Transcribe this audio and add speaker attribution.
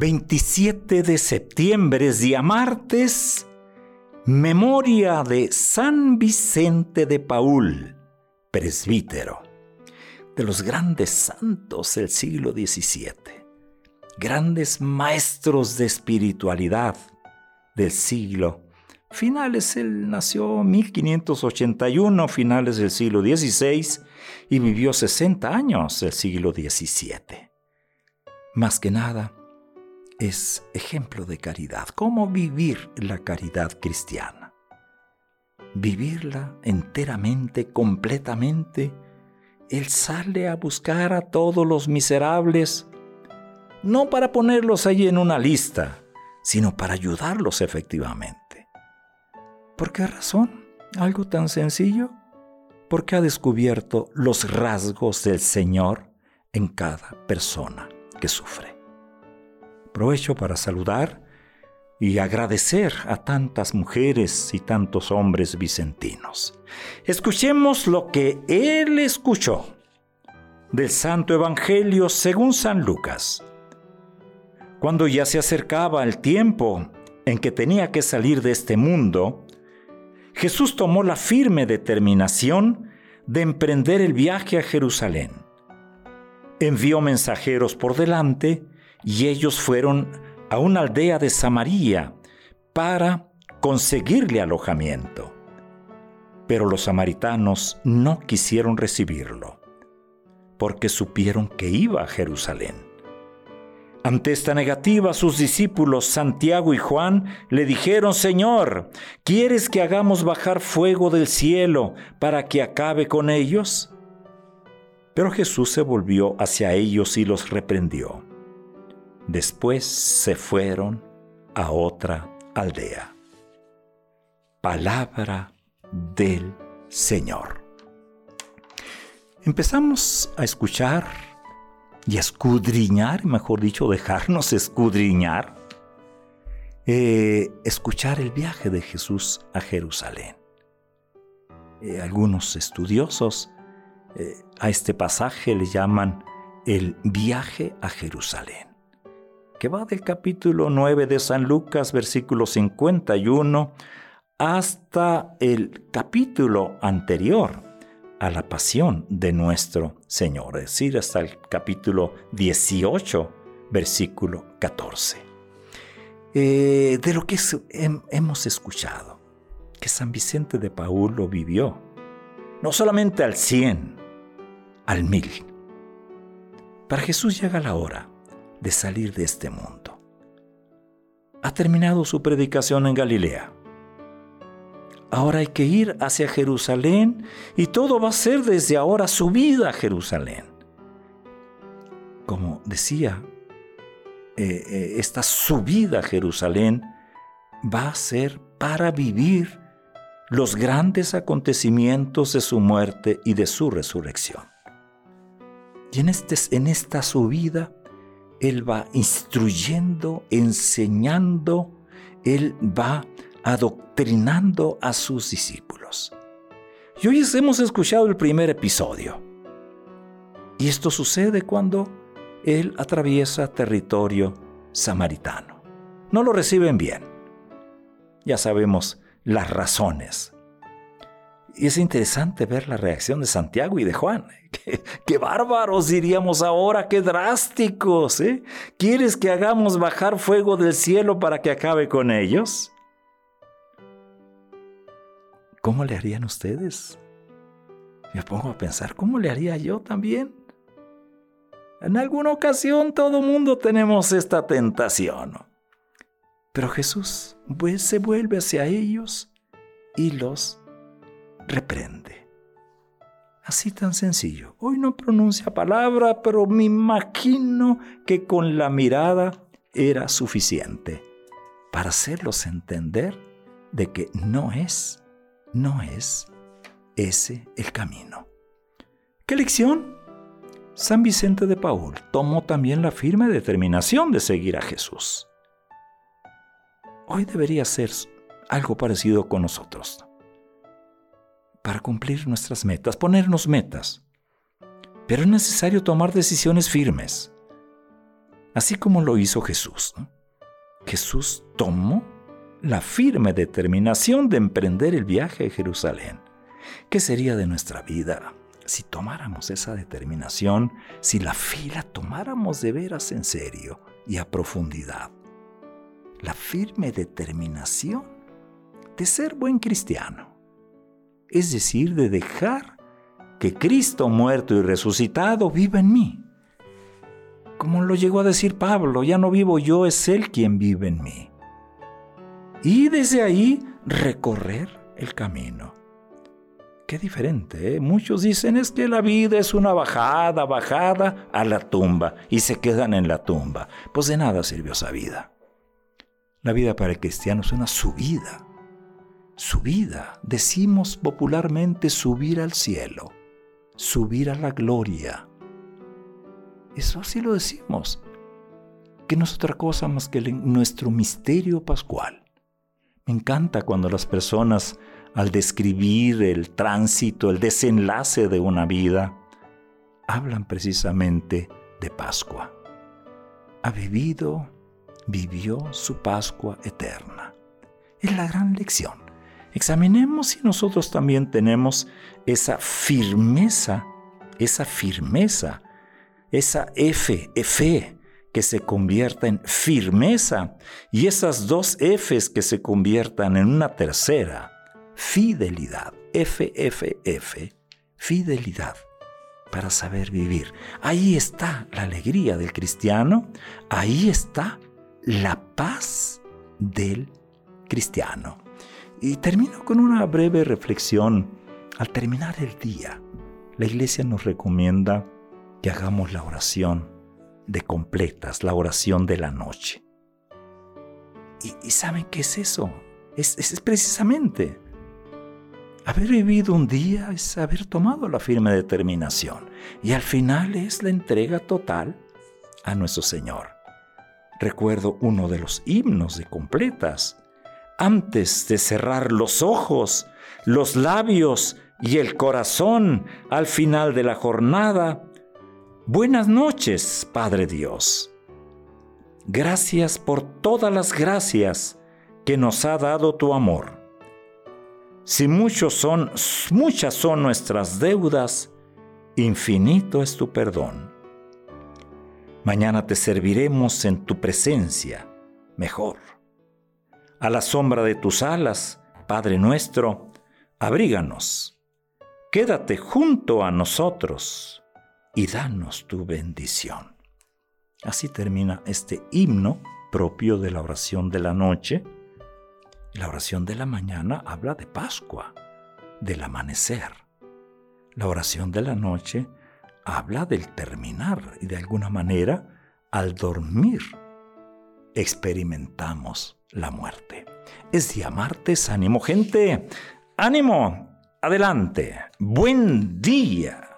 Speaker 1: 27 de septiembre es día martes, memoria de San Vicente de Paul, presbítero, de los grandes santos del siglo XVII, grandes maestros de espiritualidad del siglo. Finales, él nació en 1581, finales del siglo XVI, y vivió 60 años del siglo XVII. Más que nada, es ejemplo de caridad. ¿Cómo vivir la caridad cristiana? Vivirla enteramente, completamente. Él sale a buscar a todos los miserables, no para ponerlos allí en una lista, sino para ayudarlos efectivamente. ¿Por qué razón? Algo tan sencillo. Porque ha descubierto los rasgos del Señor en cada persona que sufre. Aprovecho para saludar y agradecer a tantas mujeres y tantos hombres vicentinos. Escuchemos lo que él escuchó del Santo Evangelio según San Lucas. Cuando ya se acercaba el tiempo en que tenía que salir de este mundo, Jesús tomó la firme determinación de emprender el viaje a Jerusalén. Envió mensajeros por delante y ellos fueron a una aldea de Samaria para conseguirle alojamiento. Pero los samaritanos no quisieron recibirlo, porque supieron que iba a Jerusalén. Ante esta negativa, sus discípulos Santiago y Juan le dijeron, Señor, ¿quieres que hagamos bajar fuego del cielo para que acabe con ellos? Pero Jesús se volvió hacia ellos y los reprendió. Después se fueron a otra aldea. Palabra del Señor. Empezamos a escuchar y a escudriñar, mejor dicho, dejarnos escudriñar, eh, escuchar el viaje de Jesús a Jerusalén. Eh, algunos estudiosos eh, a este pasaje le llaman el viaje a Jerusalén que va del capítulo 9 de San Lucas, versículo 51, hasta el capítulo anterior a la pasión de nuestro Señor, es decir, hasta el capítulo 18, versículo 14. Eh, de lo que hemos escuchado, que San Vicente de Paul lo vivió, no solamente al 100, al mil. Para Jesús llega la hora de salir de este mundo. Ha terminado su predicación en Galilea. Ahora hay que ir hacia Jerusalén y todo va a ser desde ahora su vida a Jerusalén. Como decía, eh, eh, esta subida a Jerusalén va a ser para vivir los grandes acontecimientos de su muerte y de su resurrección. Y en, este, en esta subida él va instruyendo, enseñando, Él va adoctrinando a sus discípulos. Y hoy hemos escuchado el primer episodio. Y esto sucede cuando Él atraviesa territorio samaritano. No lo reciben bien. Ya sabemos las razones y es interesante ver la reacción de Santiago y de Juan. Qué, bárbaros diríamos ahora, qué drásticos. ¿eh? ¿Quieres que hagamos bajar fuego del cielo para que acabe con ellos? ¿Cómo le harían ustedes? Me pongo a pensar, ¿cómo le haría yo también? En alguna ocasión todo mundo tenemos esta tentación. Pero Jesús pues, se vuelve hacia ellos y los reprende. Así tan sencillo. Hoy no pronuncia palabra, pero me imagino que con la mirada era suficiente para hacerlos entender de que no es, no es ese el camino. ¿Qué lección? San Vicente de Paul tomó también la firme determinación de seguir a Jesús. Hoy debería ser algo parecido con nosotros. Para cumplir nuestras metas, ponernos metas. Pero es necesario tomar decisiones firmes, así como lo hizo Jesús. Jesús tomó la firme determinación de emprender el viaje a Jerusalén. ¿Qué sería de nuestra vida si tomáramos esa determinación, si la fila tomáramos de veras en serio y a profundidad? La firme determinación de ser buen cristiano, es decir, de dejar que Cristo muerto y resucitado viva en mí. Como lo llegó a decir Pablo, ya no vivo yo, es Él quien vive en mí. Y desde ahí recorrer el camino. Qué diferente, ¿eh? Muchos dicen es que la vida es una bajada, bajada a la tumba y se quedan en la tumba. Pues de nada sirvió esa vida. La vida para el cristiano es una subida. Subida. Decimos popularmente subir al cielo subir a la gloria. Eso así lo decimos, que no es otra cosa más que nuestro misterio pascual. Me encanta cuando las personas, al describir el tránsito, el desenlace de una vida, hablan precisamente de Pascua. Ha vivido, vivió su Pascua eterna. Es la gran lección. Examinemos si nosotros también tenemos esa firmeza, esa firmeza, esa F, F, que se convierta en firmeza y esas dos Fs que se conviertan en una tercera, fidelidad, F, F, F, fidelidad para saber vivir. Ahí está la alegría del cristiano, ahí está la paz del cristiano. Y termino con una breve reflexión. Al terminar el día, la iglesia nos recomienda que hagamos la oración de completas, la oración de la noche. ¿Y, saben qué es eso? Es, es, precisamente haber vivido un día, es haber tomado la firme determinación. Y al final es la entrega total a nuestro Señor. Recuerdo uno de los himnos de completas antes de cerrar los ojos, los labios y el corazón al final de la jornada. Buenas noches, Padre Dios. Gracias por todas las gracias que nos ha dado tu amor. Si muchos son, muchas son nuestras deudas, infinito es tu perdón. Mañana te serviremos en tu presencia mejor a la sombra de tus alas, Padre nuestro, abríganos. Quédate junto a nosotros y danos tu bendición. Así termina este himno propio de la oración de la noche. La oración de la mañana habla de Pascua, del amanecer. La oración de la noche habla del terminar y de alguna manera al dormir experimentamos la muerte. Es día martes, ánimo gente, ánimo, adelante, buen día.